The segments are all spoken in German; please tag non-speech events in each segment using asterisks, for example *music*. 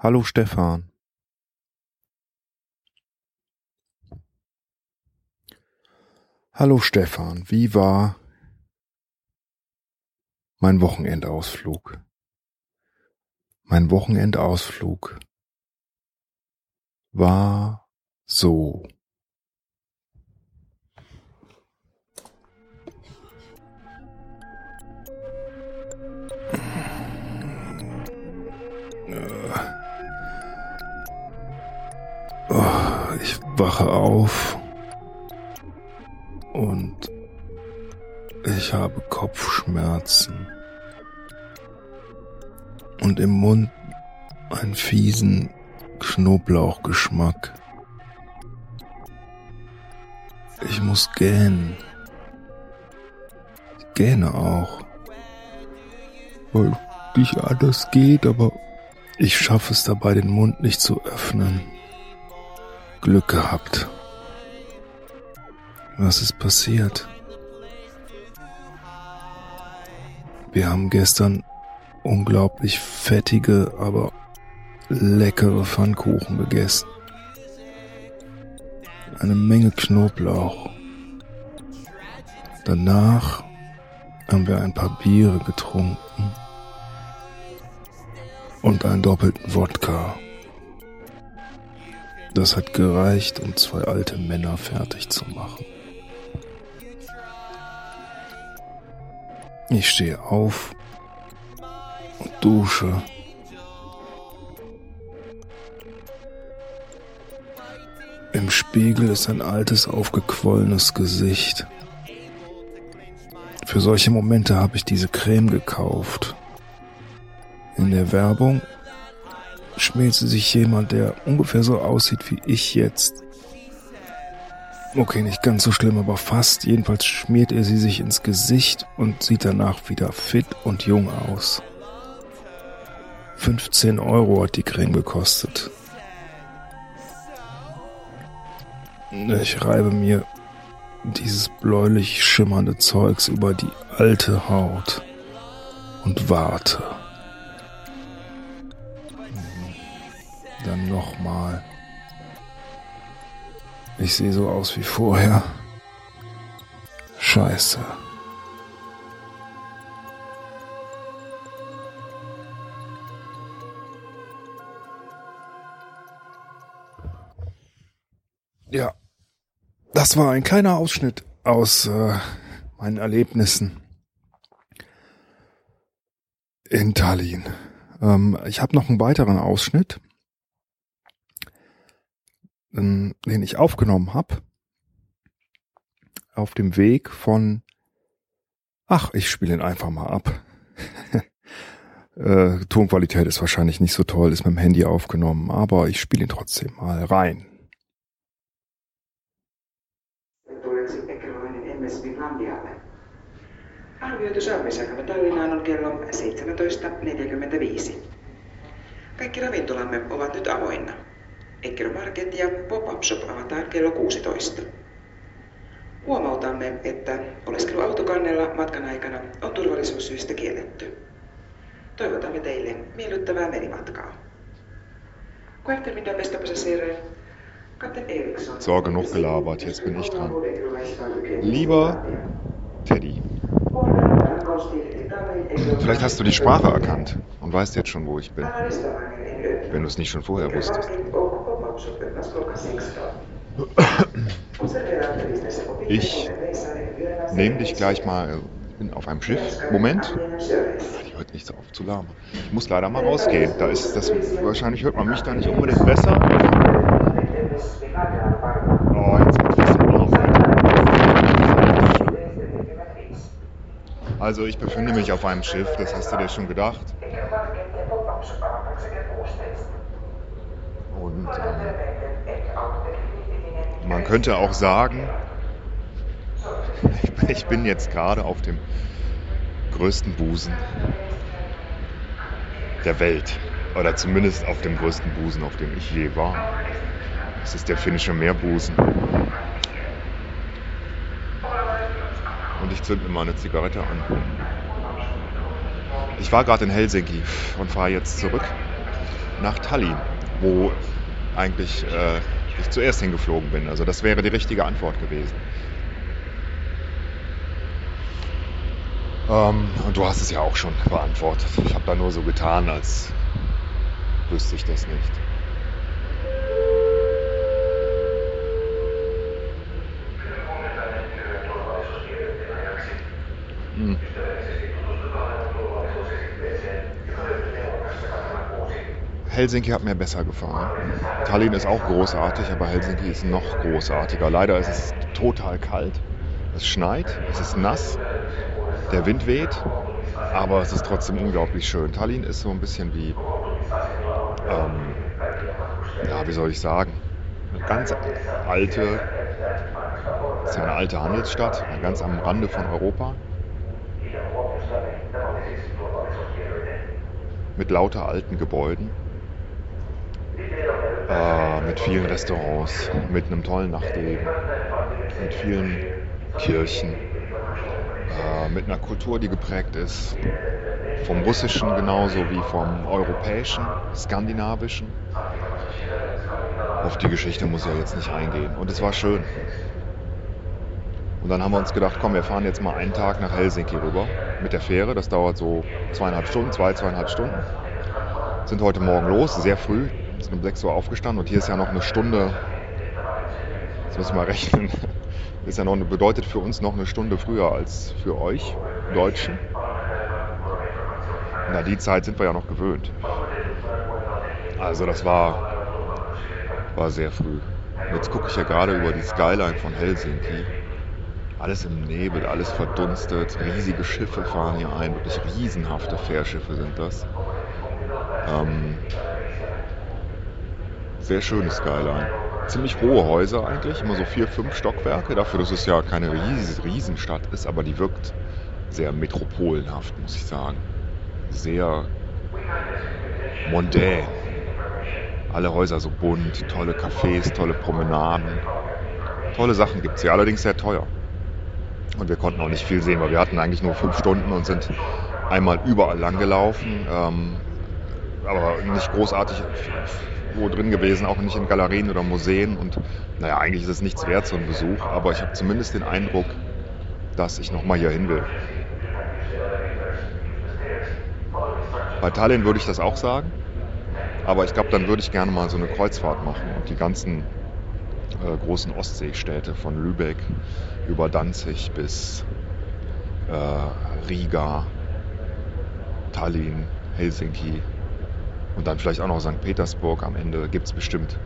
Hallo Stefan. Hallo Stefan, wie war mein Wochenendausflug? Mein Wochenendausflug war so. Ich wache auf und ich habe Kopfschmerzen und im Mund einen fiesen Knoblauchgeschmack. Ich muss gähnen. Ich gähne auch. Weil nicht anders geht, aber ich schaffe es dabei, den Mund nicht zu öffnen. Glück gehabt. Was ist passiert? Wir haben gestern unglaublich fettige, aber leckere Pfannkuchen gegessen. Eine Menge Knoblauch. Danach haben wir ein paar Biere getrunken und einen doppelten Wodka. Das hat gereicht, um zwei alte Männer fertig zu machen. Ich stehe auf und dusche. Im Spiegel ist ein altes, aufgequollenes Gesicht. Für solche Momente habe ich diese Creme gekauft. In der Werbung schmiert sie sich jemand, der ungefähr so aussieht wie ich jetzt. Okay, nicht ganz so schlimm, aber fast. Jedenfalls schmiert er sie sich ins Gesicht und sieht danach wieder fit und jung aus. 15 Euro hat die Creme gekostet. Ich reibe mir dieses bläulich schimmernde Zeugs über die alte Haut und warte. Dann nochmal. Ich sehe so aus wie vorher. Scheiße. Ja, das war ein kleiner Ausschnitt aus äh, meinen Erlebnissen in Tallinn. Ähm, ich habe noch einen weiteren Ausschnitt, den ich aufgenommen habe auf dem Weg von Ach, ich spiele ihn einfach mal ab. *laughs* äh, Tonqualität ist wahrscheinlich nicht so toll, ist mit dem Handy aufgenommen, aber ich spiele ihn trotzdem mal rein. Arvioitu saamisäämme Tallinnaan on kello 17.45. Kaikki ravintolamme ovat nyt avoinna. Ekkero Market ja Pop-Up Shop avataan kello 16. Huomautamme, että oleskelu autokannella matkan aikana on turvallisuussyistä kielletty. Toivotamme teille miellyttävää merimatkaa. So, genug gelabert, jetzt bin ich dran. Lieber Teddy, vielleicht hast du die Sprache erkannt und weißt jetzt schon, wo ich bin, wenn du es nicht schon vorher wusstest. *coughs* Ich nehme dich gleich mal, ich bin auf einem Schiff. Moment. Die hört nicht so auf zu labern. Ich muss leider mal rausgehen. Da ist das, wahrscheinlich hört man mich da nicht unbedingt besser. Oh, jetzt wird das Also ich befinde mich auf einem Schiff, das hast du dir schon gedacht. Und ähm, man könnte auch sagen, *laughs* ich bin jetzt gerade auf dem größten Busen der Welt. Oder zumindest auf dem größten Busen, auf dem ich je war. Das ist der finnische Meerbusen. Und ich zünd mir mal eine Zigarette an. Ich war gerade in Helsinki und fahre jetzt zurück. nach Tallinn, wo eigentlich äh, ich zuerst hingeflogen bin. Also das wäre die richtige Antwort gewesen. Ähm, und du hast es ja auch schon beantwortet. Ich habe da nur so getan, als wüsste ich das nicht. Helsinki hat mir besser gefallen. Tallinn ist auch großartig, aber Helsinki ist noch großartiger. Leider ist es total kalt. Es schneit, es ist nass, der Wind weht, aber es ist trotzdem unglaublich schön. Tallinn ist so ein bisschen wie, ähm, ja, wie soll ich sagen, eine ganz alte, ist ja eine alte Handelsstadt, ganz am Rande von Europa. Mit lauter alten Gebäuden äh, mit vielen Restaurants, mit einem tollen Nachtleben, mit vielen Kirchen, äh, mit einer Kultur, die geprägt ist vom Russischen genauso wie vom Europäischen, Skandinavischen. Auf die Geschichte muss ich ja jetzt nicht eingehen. Und es war schön. Und dann haben wir uns gedacht, komm, wir fahren jetzt mal einen Tag nach Helsinki rüber mit der Fähre. Das dauert so zweieinhalb Stunden, zwei, zweieinhalb Stunden. Sind heute Morgen los, sehr früh, sind um 6 Uhr aufgestanden und hier ist ja noch eine Stunde, jetzt müssen wir mal *laughs* rechnen, ist ja noch bedeutet für uns noch eine Stunde früher als für euch Deutschen. Na, die Zeit sind wir ja noch gewöhnt. Also das war, war sehr früh. Jetzt gucke ich ja gerade über die Skyline von Helsinki. Alles im Nebel, alles verdunstet, riesige Schiffe fahren hier ein, wirklich riesenhafte Fährschiffe sind das. Ähm, sehr schöne Skyline. Ziemlich hohe Häuser eigentlich, immer so vier, fünf Stockwerke, dafür, dass es ja keine Ries Riesenstadt ist, aber die wirkt sehr metropolenhaft, muss ich sagen. Sehr mondän. Alle Häuser so bunt, tolle Cafés, tolle Promenaden. Tolle Sachen gibt es hier, allerdings sehr teuer. Und wir konnten auch nicht viel sehen, weil wir hatten eigentlich nur fünf Stunden und sind einmal überall lang gelaufen. Ähm, aber nicht großartig wo drin gewesen, auch nicht in Galerien oder Museen. Und naja, eigentlich ist es nichts wert, so ein Besuch, aber ich habe zumindest den Eindruck, dass ich nochmal hier hin will. Bei Tallinn würde ich das auch sagen, aber ich glaube, dann würde ich gerne mal so eine Kreuzfahrt machen und die ganzen äh, großen Ostseestädte von Lübeck über Danzig bis äh, Riga, Tallinn, Helsinki, und dann vielleicht auch noch St. Petersburg am Ende. Gibt es bestimmt.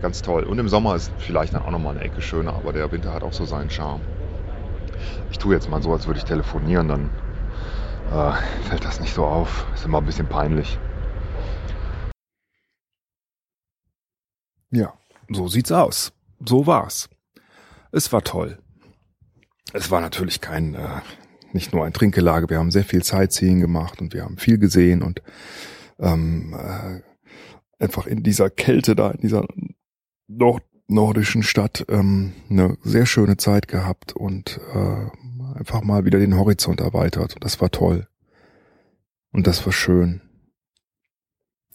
Ganz toll. Und im Sommer ist vielleicht dann auch nochmal eine Ecke schöner, aber der Winter hat auch so seinen Charme. Ich tue jetzt mal so, als würde ich telefonieren, dann äh, *laughs* fällt das nicht so auf. Ist immer ein bisschen peinlich. Ja, so sieht's aus. So war's. Es war toll. Es war natürlich kein, äh, nicht nur ein Trinkgelage. Wir haben sehr viel Sightseeing gemacht und wir haben viel gesehen und ähm, äh, einfach in dieser Kälte da, in dieser nord nordischen Stadt ähm, eine sehr schöne Zeit gehabt und äh, einfach mal wieder den Horizont erweitert. Das war toll. Und das war schön.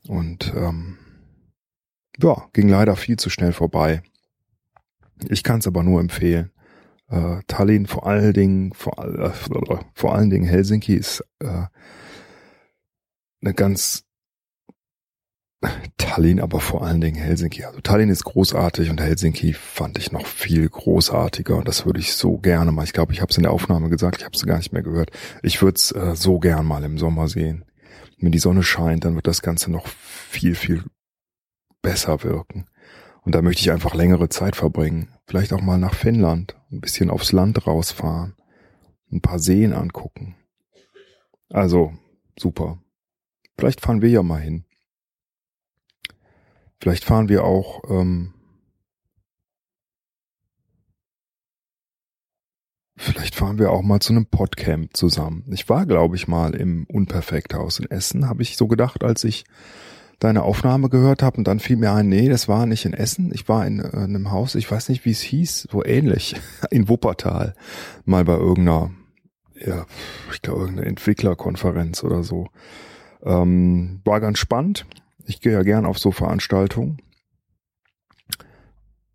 Und ähm, ja, ging leider viel zu schnell vorbei. Ich kann es aber nur empfehlen. Äh, Tallinn vor allen Dingen, vor, äh, vor allen Dingen Helsinki ist äh, eine ganz Tallinn, aber vor allen Dingen Helsinki. Also Tallinn ist großartig und Helsinki fand ich noch viel großartiger und das würde ich so gerne mal. Ich glaube, ich habe es in der Aufnahme gesagt, ich habe es gar nicht mehr gehört. Ich würde es äh, so gern mal im Sommer sehen. Wenn die Sonne scheint, dann wird das Ganze noch viel, viel besser wirken. Und da möchte ich einfach längere Zeit verbringen. Vielleicht auch mal nach Finnland, ein bisschen aufs Land rausfahren, ein paar Seen angucken. Also, super. Vielleicht fahren wir ja mal hin. Vielleicht fahren wir auch ähm, Vielleicht fahren wir auch mal zu einem Podcamp zusammen. Ich war, glaube ich, mal im Unperfekthaus in Essen, habe ich so gedacht, als ich deine Aufnahme gehört habe und dann fiel mir ein, nee, das war nicht in Essen, ich war in, äh, einem Haus, ich weiß nicht, wie es hieß, so ähnlich, *laughs* in Wuppertal, mal bei irgendeiner, ja, ich glaube, irgendeine Entwicklerkonferenz oder so. Ähm, war ganz spannend Ich gehe ja gern auf so Veranstaltungen,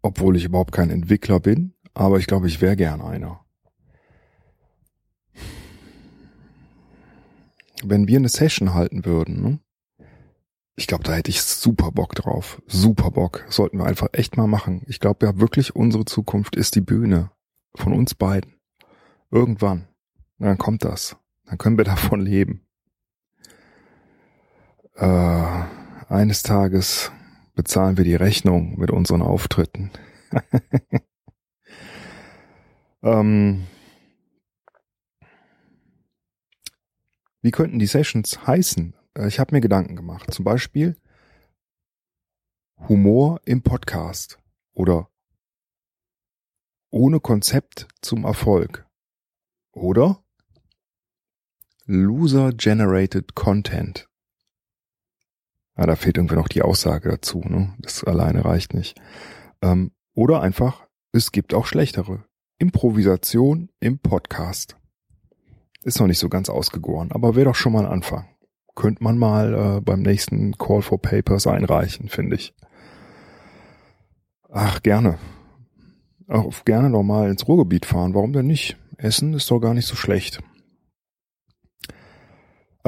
obwohl ich überhaupt kein Entwickler bin, aber ich glaube, ich wäre gern einer. Wenn wir eine Session halten würden, ne? ich glaube, da hätte ich super Bock drauf. Super Bock. Sollten wir einfach echt mal machen. Ich glaube ja wirklich, unsere Zukunft ist die Bühne. Von uns beiden. Irgendwann. dann kommt das. Dann können wir *laughs* davon leben. Äh, eines Tages bezahlen wir die Rechnung mit unseren Auftritten. *laughs* ähm, wie könnten die Sessions heißen? Äh, ich habe mir Gedanken gemacht. Zum Beispiel Humor im Podcast oder ohne Konzept zum Erfolg oder Loser Generated Content. Ah, da fehlt irgendwie noch die Aussage dazu. Ne? Das alleine reicht nicht. Ähm, oder einfach, es gibt auch schlechtere. Improvisation im Podcast. Ist noch nicht so ganz ausgegoren, aber wäre doch schon mal ein Anfang könnte man mal äh, beim nächsten Call for Papers einreichen, finde ich. Ach, gerne. Auch gerne nochmal ins Ruhrgebiet fahren. Warum denn nicht? Essen ist doch gar nicht so schlecht.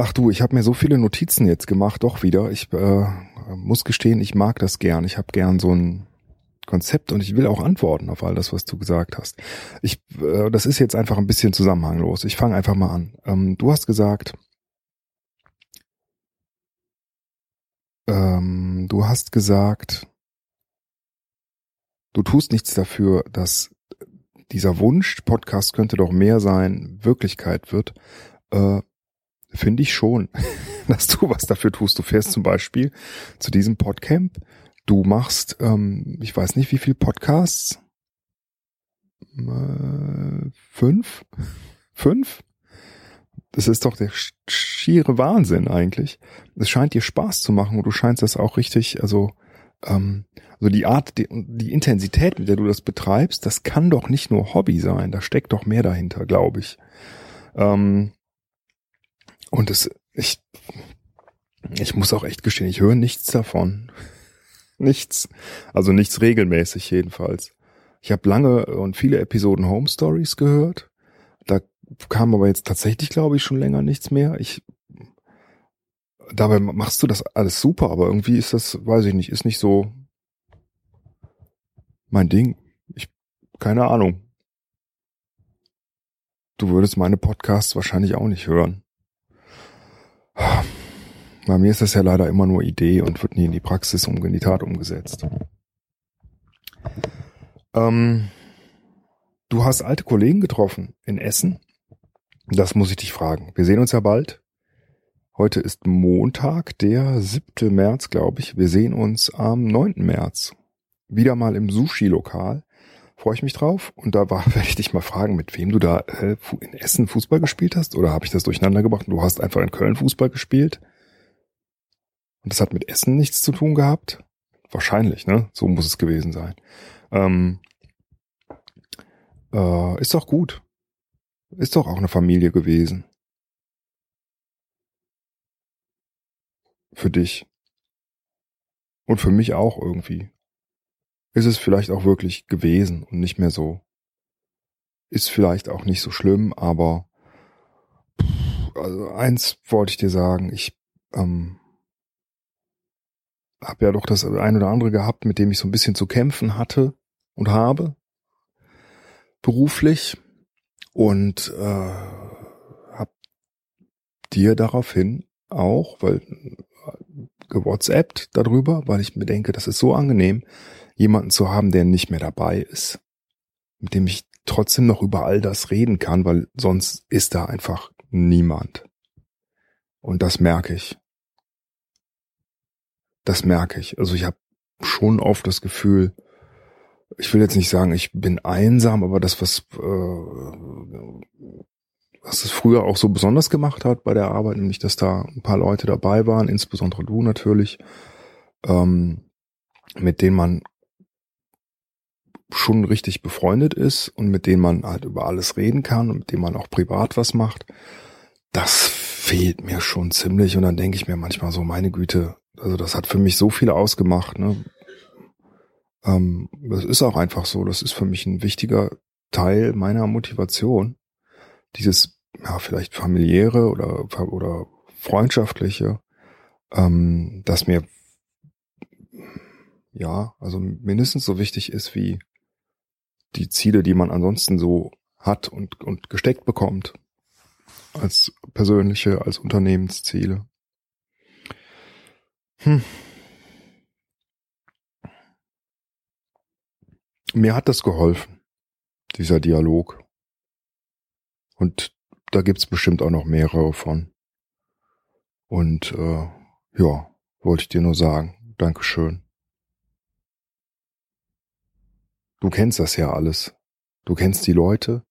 Ach du, ich habe mir so viele Notizen jetzt gemacht, doch wieder. Ich äh, muss gestehen, ich mag das gern. Ich habe gern so ein Konzept und ich will auch antworten auf all das, was du gesagt hast. Ich, äh, das ist jetzt einfach ein bisschen zusammenhanglos. Ich fange einfach mal an. Ähm, du hast gesagt, ähm, du hast gesagt, du tust nichts dafür, dass dieser Wunsch, Podcast könnte doch mehr sein, Wirklichkeit wird. Äh, Finde ich schon, *laughs* dass du was dafür tust. Du fährst zum Beispiel zu diesem Podcamp. Du machst, ähm, ich weiß nicht, wie viel Podcasts. Äh, fünf? Fünf? Das ist doch der schiere Wahnsinn eigentlich. Es scheint dir Spaß zu machen und du scheinst das auch richtig, also, ähm, also die Art, die, die Intensität, mit der du das betreibst, das kann doch nicht nur Hobby sein. Da steckt doch mehr dahinter, glaube ich. Ähm, und es, ich, ich muss auch echt gestehen, ich höre nichts davon. *laughs* nichts. Also nichts regelmäßig jedenfalls. Ich habe lange und viele Episoden Home Stories gehört. Da kam aber jetzt tatsächlich, glaube ich, schon länger nichts mehr. Ich dabei machst du das alles super, aber irgendwie ist das, weiß ich nicht, ist nicht so mein Ding. Ich keine Ahnung. Du würdest meine Podcasts wahrscheinlich auch nicht hören. Bei mir ist das ja leider immer nur Idee und wird nie in die Praxis um in die Tat umgesetzt. Ähm, du hast alte Kollegen getroffen in Essen. Das muss ich dich fragen. Wir sehen uns ja bald. Heute ist Montag, der 7. März, glaube ich. Wir sehen uns am 9. März. Wieder mal im Sushi-Lokal. Freue ich mich drauf. Und da war, *laughs* werde ich dich mal fragen, mit wem du da äh, in Essen Fußball gespielt hast. Oder habe ich das durcheinander gebracht und du hast einfach in Köln Fußball gespielt? Und das hat mit Essen nichts zu tun gehabt? Wahrscheinlich, ne? So muss es gewesen sein. Ähm, äh, ist doch gut. Ist doch auch eine Familie gewesen. Für dich. Und für mich auch irgendwie. Ist es vielleicht auch wirklich gewesen und nicht mehr so. Ist vielleicht auch nicht so schlimm, aber also eins wollte ich dir sagen, ich ähm, habe ja doch das ein oder andere gehabt, mit dem ich so ein bisschen zu kämpfen hatte und habe. Beruflich und äh, hab dir daraufhin auch, weil äh, gewhatsappt darüber, weil ich mir denke, das ist so angenehm, jemanden zu haben, der nicht mehr dabei ist, mit dem ich trotzdem noch über all das reden kann, weil sonst ist da einfach niemand. Und das merke ich. Das merke ich. Also ich habe schon oft das Gefühl, ich will jetzt nicht sagen, ich bin einsam, aber das, was, äh, was es früher auch so besonders gemacht hat bei der Arbeit, nämlich dass da ein paar Leute dabei waren, insbesondere du natürlich, ähm, mit denen man schon richtig befreundet ist und mit denen man halt über alles reden kann und mit denen man auch privat was macht, das fehlt mir schon ziemlich und dann denke ich mir manchmal so, meine Güte, also das hat für mich so viel ausgemacht. Ne? Ähm, das ist auch einfach so. Das ist für mich ein wichtiger Teil meiner Motivation. Dieses, ja, vielleicht familiäre oder, oder freundschaftliche, ähm, das mir, ja, also mindestens so wichtig ist wie die Ziele, die man ansonsten so hat und, und gesteckt bekommt. Als persönliche, als Unternehmensziele. Hm. Mir hat das geholfen, dieser Dialog. Und da gibt's bestimmt auch noch mehrere von. Und äh, ja, wollte ich dir nur sagen, Dankeschön. Du kennst das ja alles. Du kennst die Leute.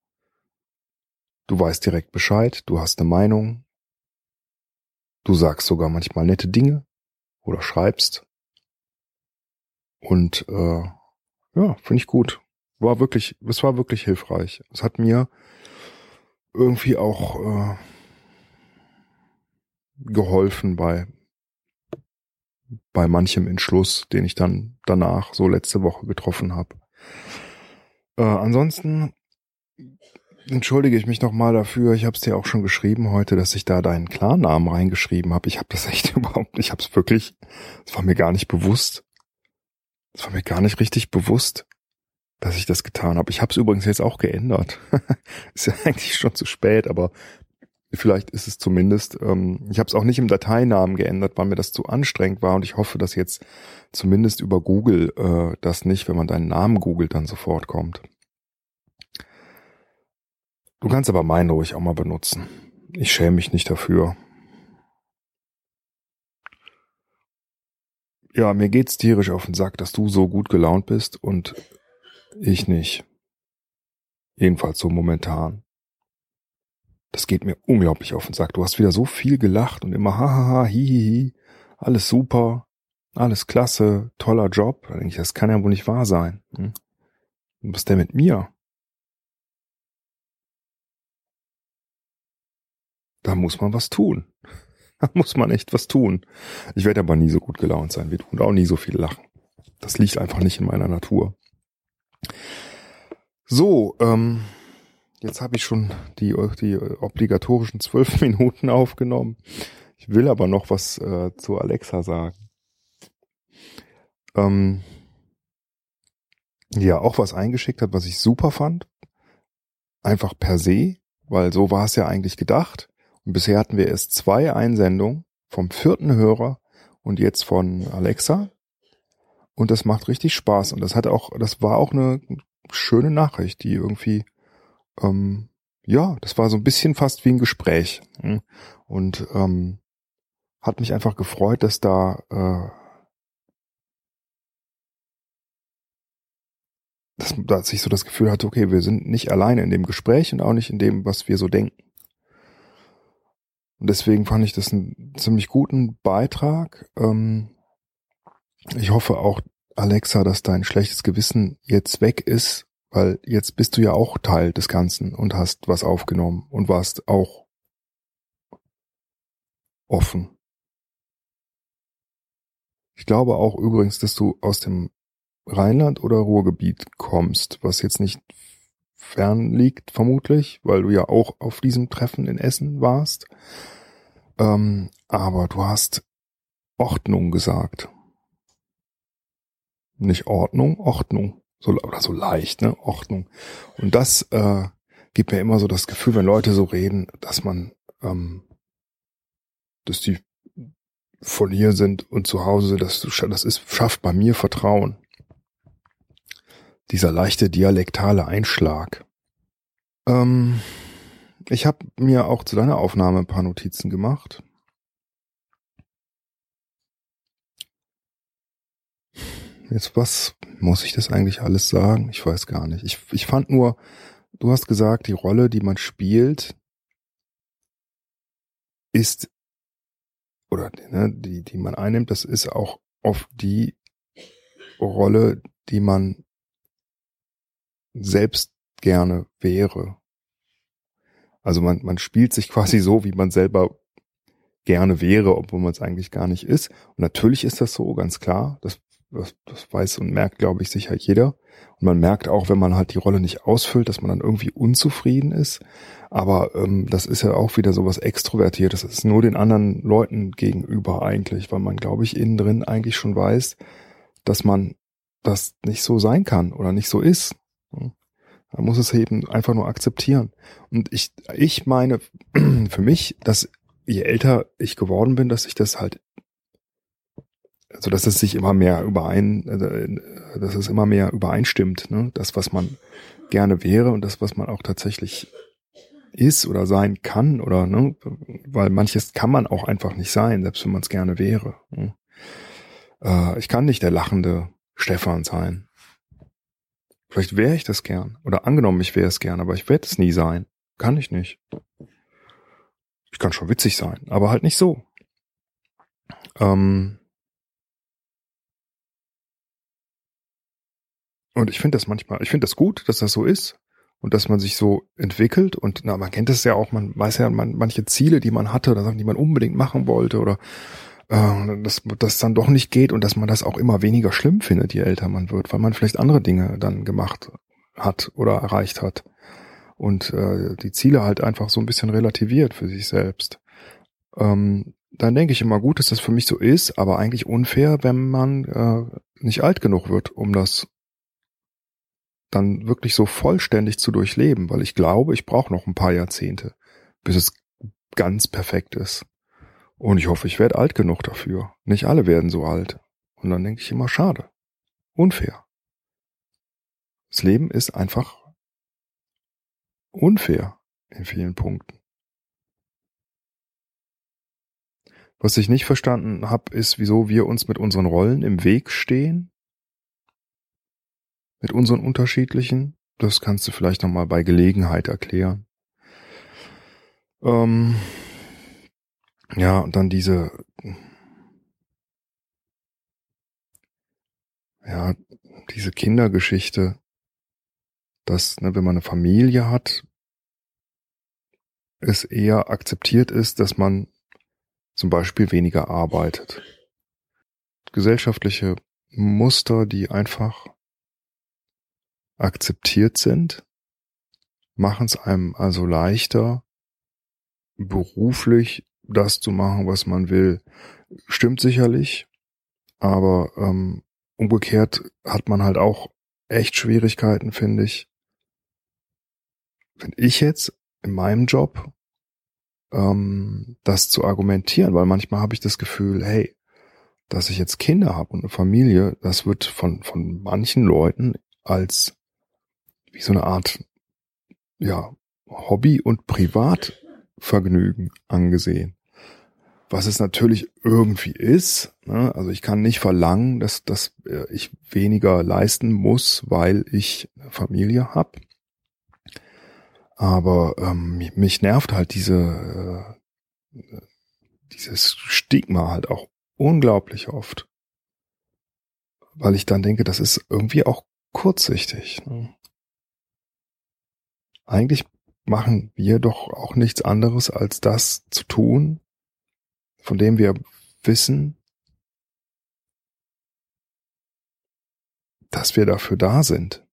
Du weißt direkt Bescheid, du hast eine Meinung. Du sagst sogar manchmal nette Dinge oder schreibst. Und äh, ja, finde ich gut. War wirklich, es war wirklich hilfreich. Es hat mir irgendwie auch äh, geholfen bei bei manchem Entschluss, den ich dann danach so letzte Woche getroffen habe. Äh, ansonsten entschuldige ich mich nochmal dafür. Ich habe es dir auch schon geschrieben heute, dass ich da deinen Klarnamen reingeschrieben habe. Ich habe das *laughs* echt überhaupt, ich habe es wirklich, es war mir gar nicht bewusst. Es war mir gar nicht richtig bewusst, dass ich das getan habe. Ich habe es übrigens jetzt auch geändert. *laughs* ist ja *laughs* eigentlich schon zu spät, aber vielleicht ist es zumindest. Ähm, ich habe es auch nicht im Dateinamen geändert, weil mir das zu anstrengend war und ich hoffe, dass jetzt zumindest über Google äh, das nicht, wenn man deinen Namen googelt, dann sofort kommt. Du kannst aber meinen ruhig auch mal benutzen. Ich schäme mich nicht dafür. Ja, mir geht's tierisch auf den Sack, dass du so gut gelaunt bist und ich nicht. Jedenfalls so momentan. Das geht mir unglaublich auf den Sack. Du hast wieder so viel gelacht und immer hahaha, hihihi, alles super, alles klasse, toller Job. Da denke ich, das kann ja wohl nicht wahr sein. Hm? Was ist denn mit mir? da muss man was tun. *laughs* Da muss man echt was tun. Ich werde aber nie so gut gelaunt sein wie du und auch nie so viel lachen. Das liegt einfach nicht in meiner Natur. So, ähm, jetzt habe ich schon die, die obligatorischen zwölf *laughs* Minuten aufgenommen. Ich will aber noch was äh, zu Alexa sagen. Ähm, ja, auch was eingeschickt hat, was ich super fand. Einfach per se, weil so war es ja eigentlich gedacht. Und bisher hatten wir erst zwei Einsendungen vom vierten Hörer und jetzt von Alexa. Und das macht richtig Spaß. Und das hat auch, das war auch eine schöne Nachricht, die irgendwie, ähm, ja, das war so ein bisschen fast wie ein Gespräch. Hm? Und ähm, hat mich einfach gefreut, dass da äh, dass, dass ich so das Gefühl hatte, okay, wir sind nicht alleine in dem Gespräch und auch nicht in dem, was wir so denken. Und deswegen fand ich das einen ziemlich guten Beitrag. Ähm, ich hoffe auch, Alexa, dass dein schlechtes Gewissen jetzt weg ist, weil jetzt bist du ja auch Teil des Ganzen und hast was aufgenommen und warst auch offen. Ich glaube auch übrigens, dass du aus dem Rheinland oder Ruhrgebiet kommst, was jetzt nicht fern liegt, vermutlich, weil du ja auch auf diesem Treffen in Essen warst. Ähm, aber du hast Ordnung gesagt. Nicht Ordnung, Ordnung. So, oder so leicht, ne? Ordnung. Und das äh, gibt mir immer so das Gefühl, wenn Leute so reden, dass man, ähm, dass die von hier sind und zu Hause, dass du, das ist, schafft bei mir Vertrauen dieser leichte dialektale Einschlag. Ähm, ich habe mir auch zu deiner Aufnahme ein paar Notizen gemacht. Jetzt was muss ich das eigentlich alles sagen? Ich weiß gar nicht. Ich, ich fand nur, du hast gesagt, die Rolle, die man spielt, ist oder ne, die, die man einnimmt, das ist auch oft die Rolle, die man selbst gerne wäre. Also man, man spielt sich quasi so, wie man selber gerne wäre, obwohl man es eigentlich gar nicht ist. Und natürlich ist das so, ganz klar. Das, das, das weiß und merkt, glaube ich, sicher jeder. Und man merkt auch, wenn man halt die Rolle nicht ausfüllt, dass man dann irgendwie unzufrieden ist. Aber ähm, das ist ja auch wieder so was Extrovertiertes. Das ist nur den anderen Leuten gegenüber eigentlich, weil man, glaube ich, innen drin eigentlich schon weiß, dass man das nicht so sein kann oder nicht so ist. Man muss es eben einfach nur akzeptieren. Und ich, ich meine *clears throat* für mich, dass je älter ich geworden bin, dass ich das halt, also dass es sich immer mehr überein, äh, dass es immer mehr übereinstimmt, ne? Das, was man gerne wäre und das, was man auch tatsächlich ist oder sein kann oder ne, weil manches kann man auch einfach nicht sein, selbst wenn man es gerne wäre. Ne? Äh, ich kann nicht der lachende Stefan sein. Vielleicht wäre ich das gern. Oder angenommen, ich wäre es gern, aber ich werde es nie sein. Kann ich nicht. Ich kann schon witzig sein, aber halt nicht so. Ähm und ich finde das manchmal, ich finde das gut, dass das so ist und dass man sich so entwickelt und na, man kennt es ja auch, man weiß ja man, manche Ziele, die man hatte oder Sachen, die man unbedingt machen wollte oder äh, dass das dann doch nicht geht und dass man das auch immer weniger schlimm findet, je älter man wird, weil man vielleicht andere Dinge dann gemacht hat oder erreicht hat und äh, die Ziele halt einfach so ein bisschen relativiert für sich selbst. Ähm, dann denke ich immer gut, dass das für mich so ist, aber eigentlich unfair, wenn man äh, nicht alt genug wird, um das dann wirklich so vollständig zu durchleben, weil ich glaube, ich brauche noch ein paar Jahrzehnte, bis es ganz perfekt ist. Und ich hoffe, ich werde alt genug dafür. Nicht alle werden so alt. Und dann denke ich immer, schade. Unfair. Das Leben ist einfach unfair in vielen Punkten. Was ich nicht verstanden habe, ist, wieso wir uns mit unseren Rollen im Weg stehen. Mit unseren unterschiedlichen. Das kannst du vielleicht nochmal bei Gelegenheit erklären. Ähm, ja, und dann diese, ja, diese Kindergeschichte, dass, ne, wenn man eine Familie hat, es eher akzeptiert ist, dass man zum Beispiel weniger arbeitet. Gesellschaftliche Muster, die einfach akzeptiert sind, machen es einem also leichter, beruflich das zu machen, was man will, stimmt sicherlich, aber ähm, umgekehrt hat man halt auch echt Schwierigkeiten, finde ich. Finde ich jetzt in meinem Job, ähm, das zu argumentieren, weil manchmal habe ich das Gefühl, hey, dass ich jetzt Kinder habe und eine Familie, das wird von, von manchen Leuten als wie so eine Art, ja, Hobby und Privatvergnügen angesehen was es natürlich irgendwie ist. Ne? Also ich kann nicht verlangen, dass, dass äh, ich weniger leisten muss, weil ich Familie habe. Aber ähm, mich nervt halt diese äh, dieses Stigma halt auch unglaublich oft. Weil ich dann denke, das ist irgendwie auch kurzsichtig. Ne? Eigentlich machen wir doch auch nichts anderes, als das zu tun, von dem wir wissen, dass wir dafür da sind.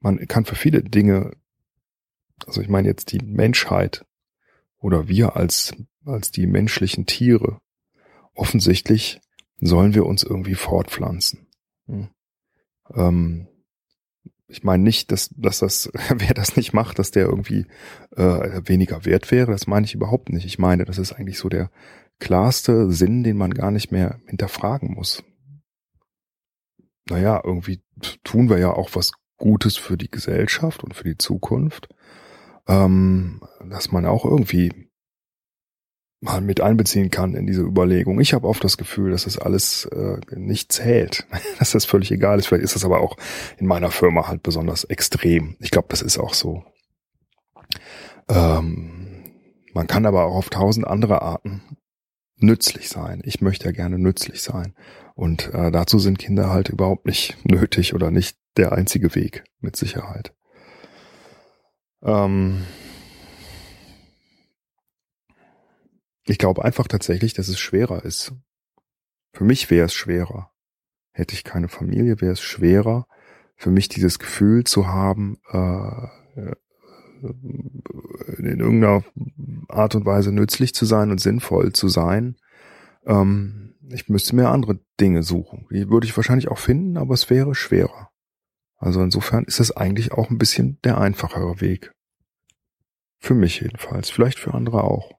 Man kann für viele Dinge, also ich meine jetzt die Menschheit oder wir als, als die menschlichen Tiere, offensichtlich sollen wir uns irgendwie fortpflanzen. Hm. Ähm, ich meine nicht, dass, dass das, *laughs* wer das nicht macht, dass der irgendwie äh, weniger wert wäre. Das meine ich überhaupt nicht. Ich meine, das ist eigentlich so der klarste Sinn, den man gar nicht mehr hinterfragen muss. Naja, irgendwie tun wir ja auch was Gutes für die Gesellschaft und für die Zukunft, ähm, dass man auch irgendwie mal mit einbeziehen kann in diese Überlegung. Ich habe oft das Gefühl, dass das alles äh, nicht zählt, *laughs* dass das völlig egal ist. Vielleicht ist das aber auch in meiner Firma halt besonders extrem. Ich glaube, das ist auch so. Ähm, man kann aber auch auf tausend andere Arten nützlich sein. Ich möchte ja gerne nützlich sein. Und äh, dazu sind Kinder halt überhaupt nicht nötig oder nicht der einzige Weg, mit Sicherheit. Ähm, Ich glaube einfach tatsächlich, dass es schwerer ist. Für mich wäre es schwerer. Hätte ich keine Familie, wäre es schwerer, für mich dieses Gefühl zu haben, äh, in irgendeiner Art und Weise nützlich zu sein und sinnvoll zu sein. Ähm, ich müsste mir andere Dinge suchen. Die würde ich wahrscheinlich auch finden, aber es wäre schwerer. Also insofern ist es eigentlich auch ein bisschen der einfachere Weg. Für mich jedenfalls, vielleicht für andere auch.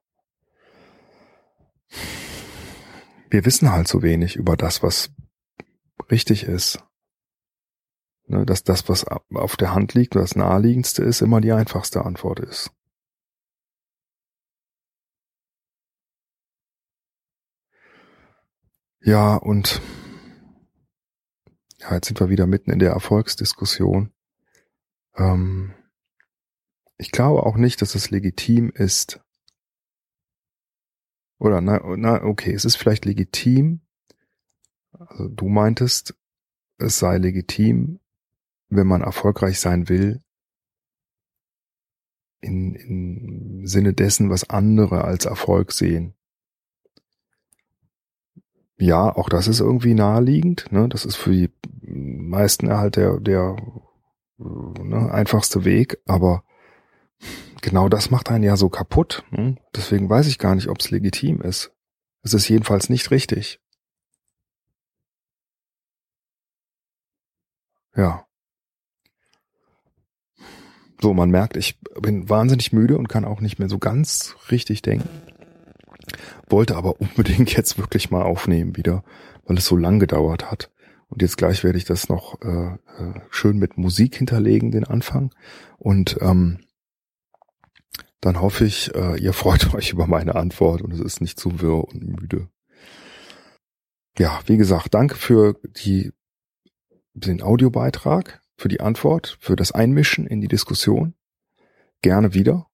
Wir wissen halt so wenig über das, was richtig ist. Ne, dass das, was auf der Hand liegt, das naheliegendste ist, immer die einfachste Antwort ist. Ja, und ja, jetzt sind wir wieder mitten in der Erfolgsdiskussion. Ähm, ich glaube auch nicht, dass es legitim ist, oder na, na, okay, es ist vielleicht legitim, also du meintest, es sei legitim, wenn man erfolgreich sein will, in, im Sinne dessen, was andere als Erfolg sehen. Ja, auch das ist irgendwie naheliegend. Ne? Das ist für die meisten halt der, der ne, einfachste Weg, aber genau das macht einen ja so kaputt. Hm? Deswegen weiß ich gar nicht, ob es legitim ist. Es ist jedenfalls nicht richtig. Ja. So, man merkt, ich bin wahnsinnig müde und kann auch nicht mehr so ganz richtig denken. Wollte aber *laughs* unbedingt jetzt wirklich mal aufnehmen wieder, weil es so lang gedauert hat. Und jetzt gleich werde ich das noch äh, äh schön mit Musik hinterlegen, den Anfang. Und ähm, dann hoffe ich, äh, ihr freut *laughs* euch über meine Antwort und es ist nicht zu wirr und müde. Ja, wie gesagt, danke für die, den Audiobeitrag für die Antwort, für das Einmischen in die Diskussion. Gerne wieder.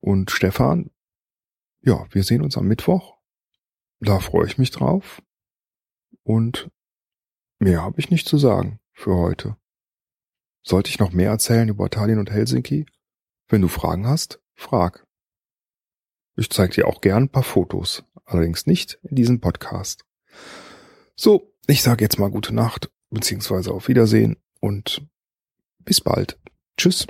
Und Stefan, ja, wir sehen uns am Mittwoch. Da freue ich mich drauf. Und mehr habe ich nicht zu sagen für heute. Sollte ich noch mehr erzählen über Tallinn und Helsinki? Wenn du Fragen hast, frag. Ich zeige dir auch gern ein paar Fotos, allerdings nicht in diesem Podcast. So, ich sage jetzt mal gute Nacht, beziehungsweise auf Wiedersehen und bis bald. Tschüss.